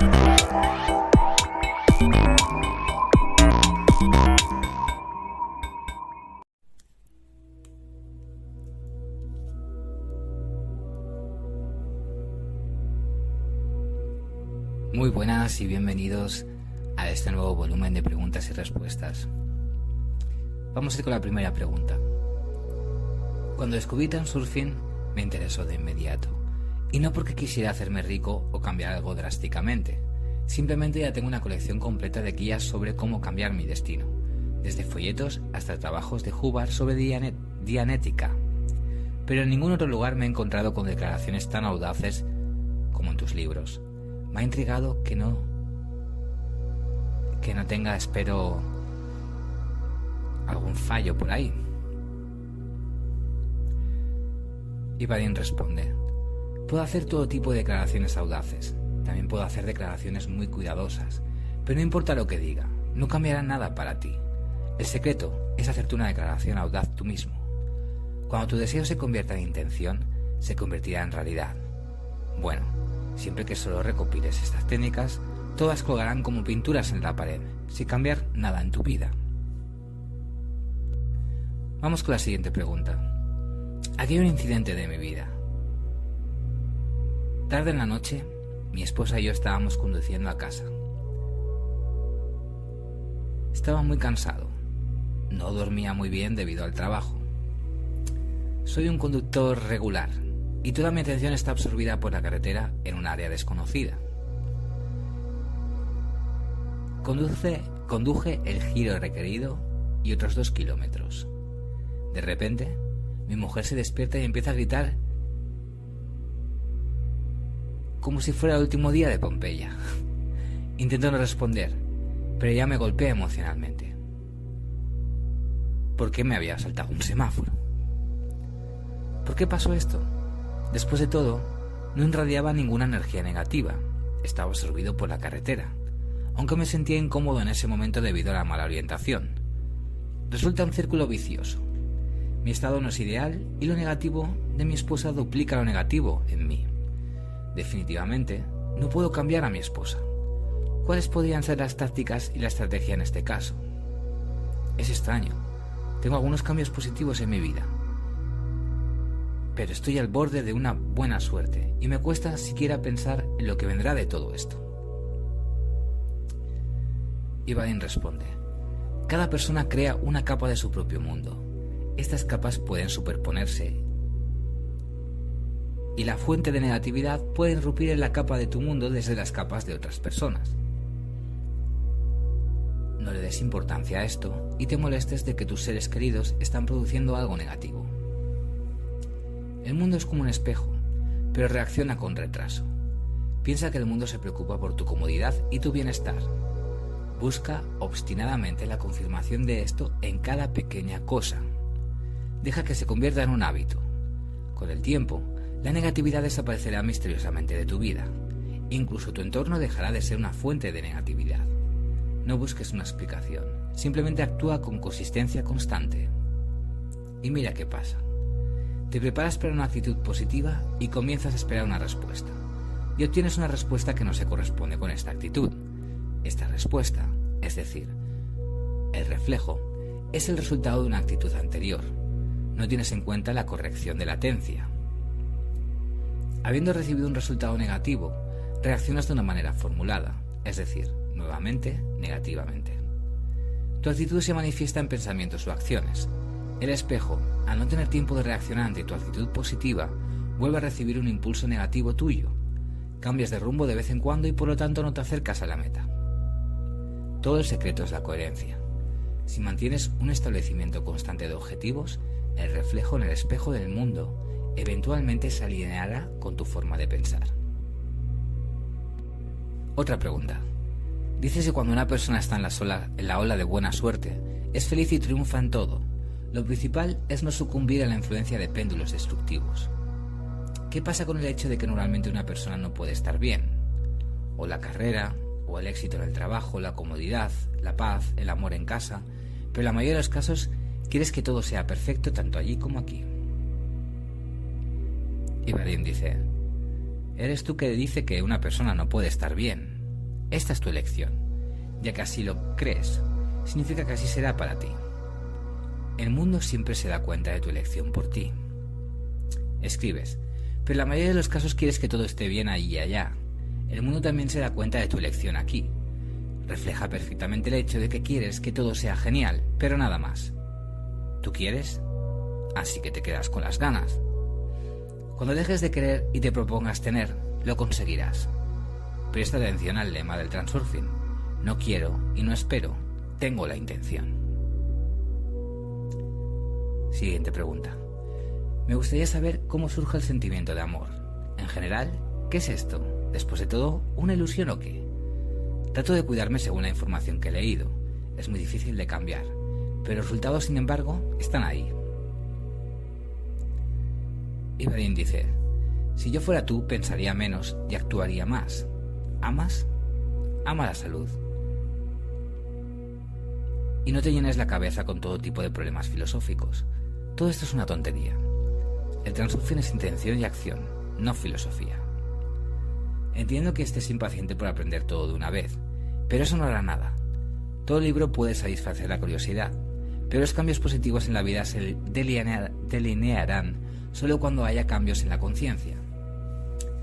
Muy buenas y bienvenidos a este nuevo volumen de preguntas y respuestas. Vamos a ir con la primera pregunta. Cuando descubrí Surfing me interesó de inmediato. Y no porque quisiera hacerme rico o cambiar algo drásticamente. Simplemente ya tengo una colección completa de guías sobre cómo cambiar mi destino. Desde folletos hasta trabajos de Hubbard sobre dianética. Pero en ningún otro lugar me he encontrado con declaraciones tan audaces como en tus libros me ha intrigado que no que no tenga, espero, algún fallo por ahí. Y Badin responde, puedo hacer todo tipo de declaraciones audaces, también puedo hacer declaraciones muy cuidadosas, pero no importa lo que diga, no cambiará nada para ti. El secreto es hacerte una declaración audaz tú mismo. Cuando tu deseo se convierta en intención, se convertirá en realidad. Bueno, Siempre que solo recopiles estas técnicas, todas colgarán como pinturas en la pared, sin cambiar nada en tu vida. Vamos con la siguiente pregunta. Aquí hay un incidente de mi vida. Tarde en la noche, mi esposa y yo estábamos conduciendo a casa. Estaba muy cansado. No dormía muy bien debido al trabajo. Soy un conductor regular, y toda mi atención está absorbida por la carretera en un área desconocida. Conduce, conduje el giro requerido y otros dos kilómetros. De repente, mi mujer se despierta y empieza a gritar como si fuera el último día de Pompeya. Intento no responder, pero ella me golpea emocionalmente. ¿Por qué me había saltado un semáforo? ¿Por qué pasó esto? Después de todo, no irradiaba ninguna energía negativa, estaba absorbido por la carretera, aunque me sentía incómodo en ese momento debido a la mala orientación. Resulta un círculo vicioso. Mi estado no es ideal y lo negativo de mi esposa duplica lo negativo en mí. Definitivamente, no puedo cambiar a mi esposa. ¿Cuáles podrían ser las tácticas y la estrategia en este caso? Es extraño. Tengo algunos cambios positivos en mi vida, pero estoy al borde de una buena suerte y me cuesta siquiera pensar en lo que vendrá de todo esto. Ivain responde, cada persona crea una capa de su propio mundo. Estas capas pueden superponerse y la fuente de negatividad puede irrumpir en la capa de tu mundo desde las capas de otras personas. No le des importancia a esto y te molestes de que tus seres queridos están produciendo algo negativo. El mundo es como un espejo, pero reacciona con retraso. Piensa que el mundo se preocupa por tu comodidad y tu bienestar. Busca obstinadamente la confirmación de esto en cada pequeña cosa. Deja que se convierta en un hábito. Con el tiempo, la negatividad desaparecerá misteriosamente de tu vida. Incluso tu entorno dejará de ser una fuente de negatividad. No busques una explicación, simplemente actúa con consistencia constante. Y mira qué pasa. Te preparas para una actitud positiva y comienzas a esperar una respuesta. Y obtienes una respuesta que no se corresponde con esta actitud. Esta respuesta, es decir, el reflejo, es el resultado de una actitud anterior. No tienes en cuenta la corrección de latencia. Habiendo recibido un resultado negativo, reaccionas de una manera formulada, es decir, nuevamente negativamente. Tu actitud se manifiesta en pensamientos o acciones, el espejo, al no tener tiempo de reaccionar ante tu actitud positiva, vuelve a recibir un impulso negativo tuyo. Cambias de rumbo de vez en cuando y por lo tanto no te acercas a la meta. Todo el secreto es la coherencia. Si mantienes un establecimiento constante de objetivos, el reflejo en el espejo del mundo eventualmente se alineará con tu forma de pensar. Otra pregunta. Dices que cuando una persona está en la, ola de buena suerte, es feliz y triunfa en todo, lo principal es no sucumbir a la influencia de péndulos destructivos. ¿Qué pasa con el hecho de que normalmente una persona no puede estar bien? O la carrera, o el éxito en el trabajo, la comodidad, la paz, el amor en casa, pero en la mayoría de los casos quieres que todo sea perfecto tanto allí como aquí. Y dice, ¿eres tú que dice que una persona no puede estar bien? Esta es tu elección, ya que así lo crees, significa que así será para ti. El mundo siempre se da cuenta de tu elección por ti. Escribes, pero la mayoría de los casos quieres que todo esté bien ahí y allá. El mundo también se da cuenta de tu elección aquí. Refleja perfectamente el hecho de que quieres que todo sea genial, pero nada más. ¿Tú quieres? Así que te quedas con las ganas. Cuando dejes de querer y te propongas tener, lo conseguirás. Presta atención al lema del transurfing. No quiero y no espero, tengo la intención. Siguiente pregunta. Me gustaría saber cómo surge el sentimiento de amor. En general, ¿qué es esto? Después de todo, ¿una ilusión o qué? Trato de cuidarme según la información que he leído. Es muy difícil de cambiar, pero los resultados, sin embargo, están ahí. Ibadin dice, si yo fuera tú, pensaría menos y actuaría más. ¿Amas? Ama la salud. Y no te llenes la cabeza con todo tipo de problemas filosóficos. Todo esto es una tontería. El transurfing es intención y acción, no filosofía. Entiendo que estés impaciente por aprender todo de una vez, pero eso no hará nada. Todo libro puede satisfacer la curiosidad, pero los cambios positivos en la vida se delinearán solo cuando haya cambios en la conciencia.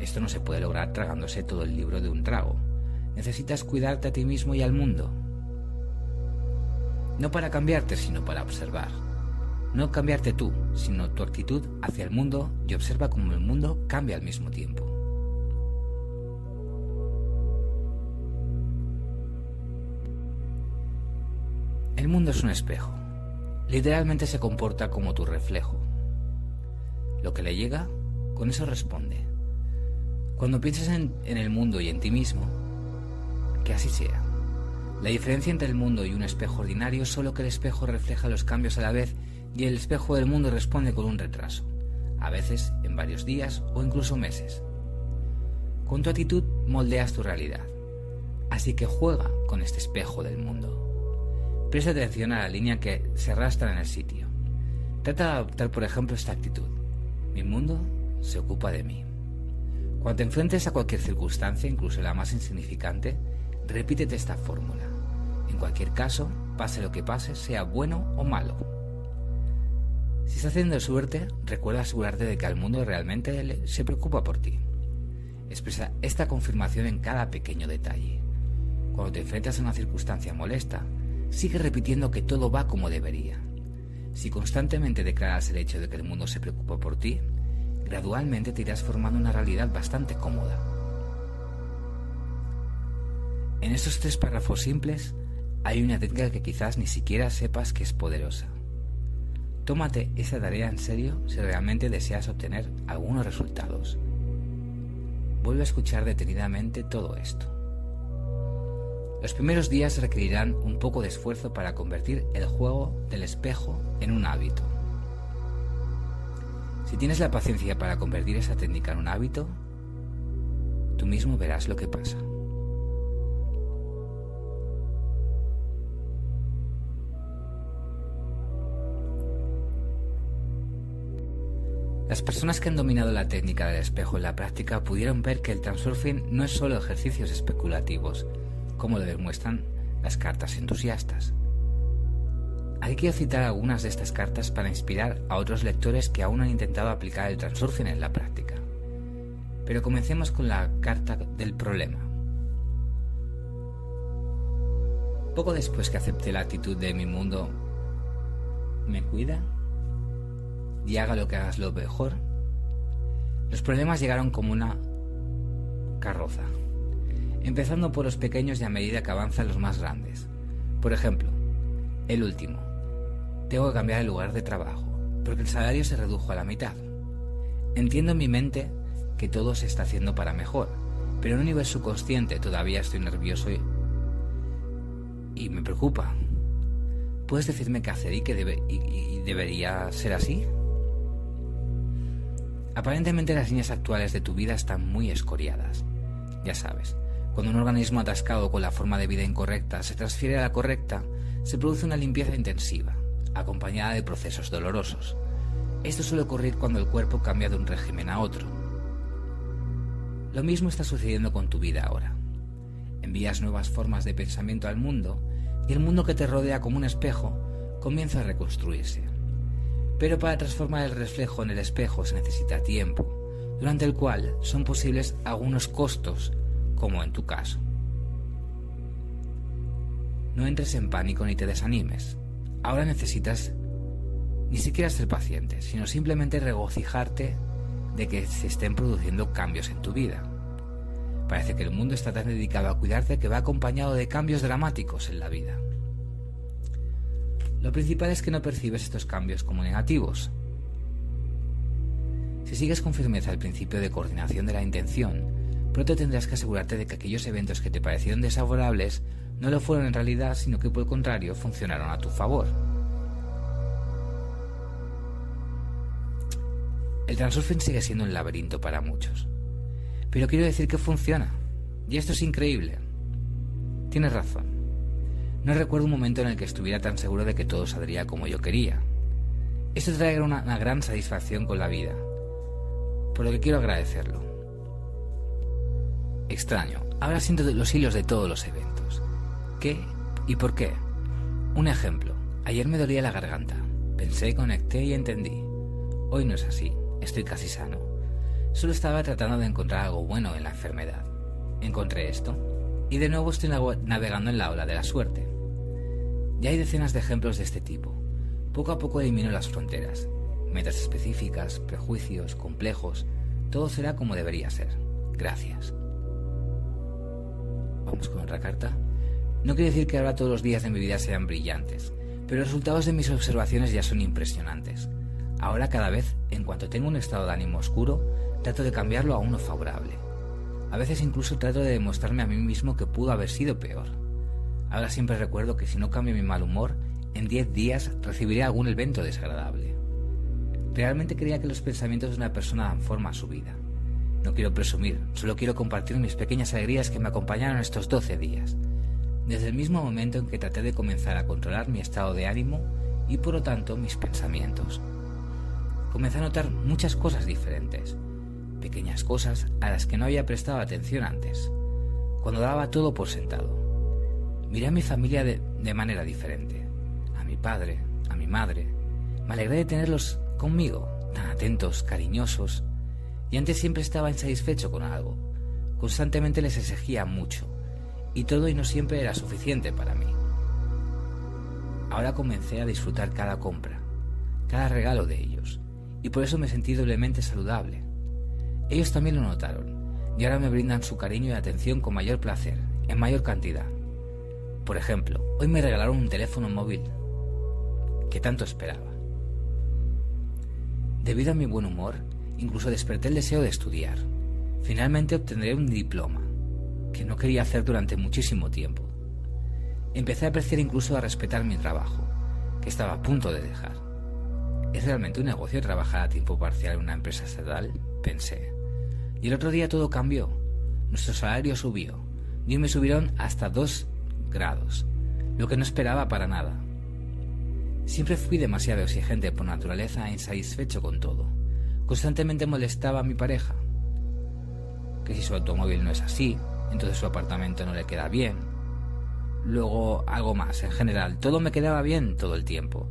Esto no se puede lograr tragándose todo el libro de un trago. Necesitas cuidarte a ti mismo y al mundo. No para cambiarte, sino para observar. No cambiarte tú, sino tu actitud hacia el mundo y observa cómo el mundo cambia al mismo tiempo. El mundo es un espejo. Literalmente se comporta como tu reflejo. Lo que le llega, con eso responde. Cuando piensas en, el mundo y en ti mismo, que así sea. La diferencia entre el mundo y un espejo ordinario es solo que el espejo refleja los cambios a la vez y el espejo del mundo responde con un retraso, a veces en varios días o incluso meses. Con tu actitud moldeas tu realidad, así que juega con este espejo del mundo. Presta atención a la línea que se arrastra en el sitio. Trata de adoptar, por ejemplo, esta actitud. Mi mundo se ocupa de mí. Cuando te enfrentes a cualquier circunstancia, incluso la más insignificante, repítete esta fórmula. En cualquier caso, pase lo que pase, sea bueno o malo. Si estás haciendo suerte, recuerda asegurarte de que al mundo realmente se preocupa por ti. Expresa esta confirmación en cada pequeño detalle. Cuando te enfrentas a una circunstancia molesta, sigue repitiendo que todo va como debería. Si constantemente declaras el hecho de que el mundo se preocupa por ti, gradualmente te irás formando una realidad bastante cómoda. En estos tres párrafos simples hay una técnica que quizás ni siquiera sepas que es poderosa. Tómate esa tarea en serio si realmente deseas obtener algunos resultados. Vuelve a escuchar detenidamente todo esto. Los primeros días requerirán un poco de esfuerzo para convertir el juego del espejo en un hábito. Si tienes la paciencia para convertir esa técnica en un hábito, tú mismo verás lo que pasa. Las personas que han dominado la técnica del espejo en la práctica pudieron ver que el transurfing no es solo ejercicios especulativos, como lo demuestran las cartas entusiastas. Aquí quiero citar algunas de estas cartas para inspirar a otros lectores que aún han intentado aplicar el transurfing en la práctica. Pero comencemos con la carta del problema. Poco después que acepté la actitud de mi mundo, me cuida y haga lo que hagas lo mejor, los problemas llegaron como una carroza empezando por los pequeños y a medida que avanzan los más grandes. Por ejemplo, el último. Tengo que cambiar el lugar de trabajo, porque el salario se redujo a la mitad. Entiendo en mi mente que todo se está haciendo para mejor, pero en un nivel subconsciente todavía estoy nervioso y, me preocupa. ¿Puedes decirme qué hacer y que debe, y debería ser así? Aparentemente las líneas actuales de tu vida están muy escoriadas. Ya sabes, cuando un organismo atascado con la forma de vida incorrecta se transfiere a la correcta, se produce una limpieza intensiva, acompañada de procesos dolorosos. Esto suele ocurrir cuando el cuerpo cambia de un régimen a otro. Lo mismo está sucediendo con tu vida ahora. En envías nuevas formas de pensamiento al mundo y el mundo que te rodea como un espejo comienza a reconstruirse. Pero para transformar el reflejo en el espejo se necesita tiempo, durante el cual son posibles algunos costos, como en tu caso. No entres en pánico ni te desanimes. Ahora necesitas ni siquiera ser paciente, sino simplemente regocijarte de que se estén produciendo cambios en tu vida. Parece que el mundo está tan dedicado a cuidarte que va acompañado de cambios dramáticos en la vida. Lo principal es que no percibes estos cambios como negativos. Si sigues con firmeza el principio de coordinación de la intención, pronto tendrás que asegurarte de que aquellos eventos que te parecieron desfavorables no lo fueron en realidad, sino que por el contrario funcionaron a tu favor. El transurfing sigue siendo un laberinto para muchos. Pero quiero decir que funciona. Y esto es increíble. Tienes razón. No recuerdo un momento en el que estuviera tan seguro de que todo saldría como yo quería. Esto trae una, una gran satisfacción con la vida, por lo que quiero agradecerlo. Extraño, ahora siento los hilos de todos los eventos. ¿Qué y por qué? Un ejemplo, ayer me dolía la garganta. Pensé, conecté y entendí. Hoy no es así, estoy casi sano. Solo estaba tratando de encontrar algo bueno en la enfermedad. Encontré esto, y de nuevo estoy navegando en la ola de la suerte. Ya hay decenas de ejemplos de este tipo. Poco a poco elimino las fronteras, metas específicas, prejuicios, complejos. Todo será como debería ser. Gracias. Con otra carta. No quiere decir que ahora todos los días de mi vida sean brillantes, pero los resultados de mis observaciones ya son impresionantes. Ahora cada vez, en cuanto tengo un estado de ánimo oscuro, trato de cambiarlo a uno favorable. A veces incluso trato de demostrarme a mí mismo que pudo haber sido peor. Ahora siempre recuerdo que si no cambio mi mal humor, en 10 días recibiré algún evento desagradable. Realmente creía que los pensamientos de una persona dan forma a su vida. No quiero presumir, solo quiero compartir mis pequeñas alegrías que me acompañaron estos 12 días. Desde el mismo momento en que traté de comenzar a controlar mi estado de ánimo y por lo tanto mis pensamientos. Comencé a notar muchas cosas diferentes, pequeñas cosas a las que no había prestado atención antes, cuando daba todo por sentado. Miré a mi familia de, manera diferente, a mi padre, a mi madre. Me alegré de tenerlos conmigo, tan atentos, cariñosos, y antes siempre estaba insatisfecho con algo. Constantemente les exigía mucho, y todo y no siempre era suficiente para mí. Ahora comencé a disfrutar cada compra, cada regalo de ellos, y por eso me sentí doblemente saludable. Ellos también lo notaron, y ahora me brindan su cariño y atención con mayor placer, en mayor cantidad. Por ejemplo, hoy me regalaron un teléfono móvil, que tanto esperaba. Debido a mi buen humor, incluso desperté el deseo de estudiar. Finalmente obtendré un diploma, que no quería hacer durante muchísimo tiempo. Empecé a apreciar incluso a respetar mi trabajo, que estaba a punto de dejar. ¿Es realmente un negocio trabajar a tiempo parcial en una empresa estatal? Pensé. Y el otro día todo cambió. Nuestro salario subió. Y me subieron hasta dos grados, lo que no esperaba para nada. Siempre fui demasiado exigente por naturaleza e insatisfecho con todo. Constantemente molestaba a mi pareja. Que si su automóvil no es así, entonces su apartamento no le queda bien. Luego algo más, en general, todo me quedaba bien todo el tiempo.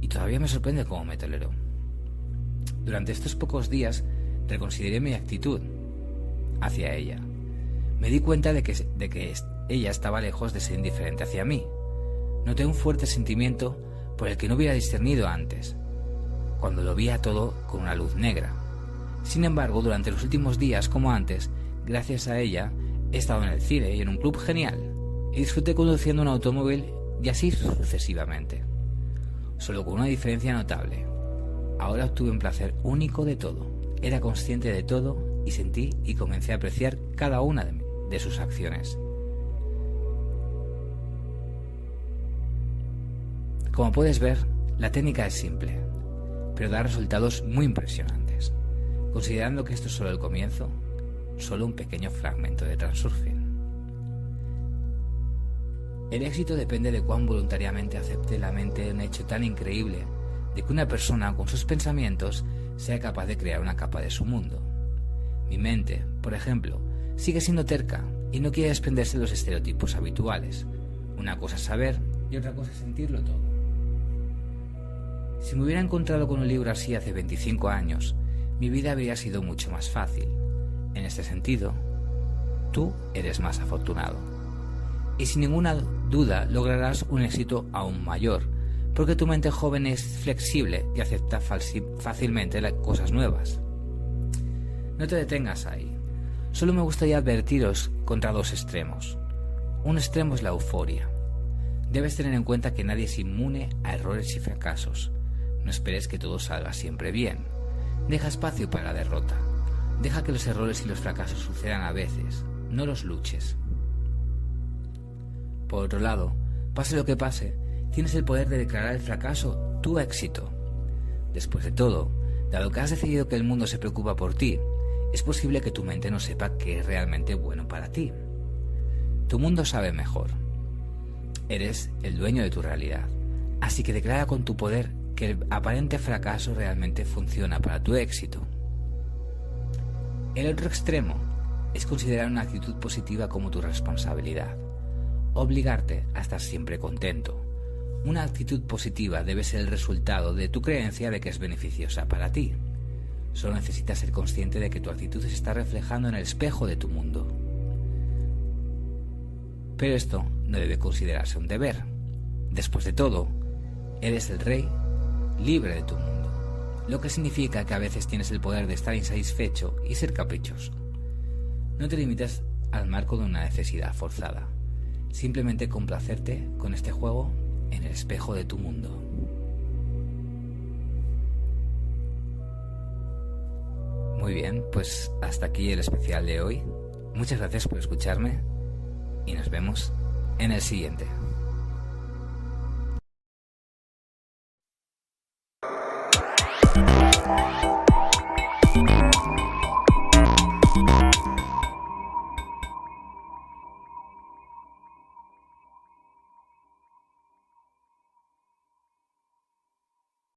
Y todavía me sorprende cómo me toleró. Durante estos pocos días reconsideré mi actitud hacia ella. Me di cuenta de que, de que ella estaba lejos de ser indiferente hacia mí. Noté un fuerte sentimiento por el que no hubiera discernido antes, cuando lo veía todo con una luz negra. Sin embargo, durante los últimos días, como antes, gracias a ella, he estado en el cine y en un club genial, y disfruté conduciendo un automóvil y así sucesivamente solo con una diferencia notable. Ahora obtuve un placer único de todo, era consciente de todo y sentí y comencé a apreciar cada una de, sus acciones. Como puedes ver, la técnica es simple, pero da resultados muy impresionantes. Considerando que esto es solo el comienzo, solo un pequeño fragmento de Transurfing. El éxito depende de cuán voluntariamente acepte la mente un hecho tan increíble de que una persona con sus pensamientos sea capaz de crear una capa de su mundo. Mi mente, por ejemplo, sigue siendo terca y no quiere desprenderse de los estereotipos habituales. Una cosa es saber y otra cosa es sentirlo todo. Si me hubiera encontrado con un libro así hace 25 años, mi vida habría sido mucho más fácil. En este sentido, tú eres más afortunado. Y sin ninguna duda lograrás un éxito aún mayor, porque tu mente joven es flexible y acepta fácilmente cosas nuevas. No te detengas ahí. Solo me gustaría advertiros contra dos extremos. Un extremo es la euforia. Debes tener en cuenta que nadie es inmune a errores y fracasos. No esperes que todo salga siempre bien. Deja espacio para la derrota. Deja que los errores y los fracasos sucedan a veces. No los luches. Por otro lado, pase lo que pase, tienes el poder de declarar el fracaso tu éxito. Después de todo, dado que has decidido que el mundo se preocupa por ti, es posible que tu mente no sepa qué es realmente bueno para ti. Tu mundo sabe mejor. Eres el dueño de tu realidad, así que declara con tu poder que el aparente fracaso realmente funciona para tu éxito. El otro extremo es considerar una actitud positiva como tu responsabilidad, obligarte a estar siempre contento. Una actitud positiva debe ser el resultado de tu creencia de que es beneficiosa para ti. Solo necesitas ser consciente de que tu actitud se está reflejando en el espejo de tu mundo. Pero esto no debe considerarse un deber. Después de todo, eres el rey libre de tu mundo, lo que significa que a veces tienes el poder de estar insatisfecho y ser caprichoso. No te limites al marco de una necesidad forzada, simplemente complacerte con este juego en el espejo de tu mundo. Muy bien, pues hasta aquí el especial de hoy. Muchas gracias por escucharme y nos vemos en el siguiente.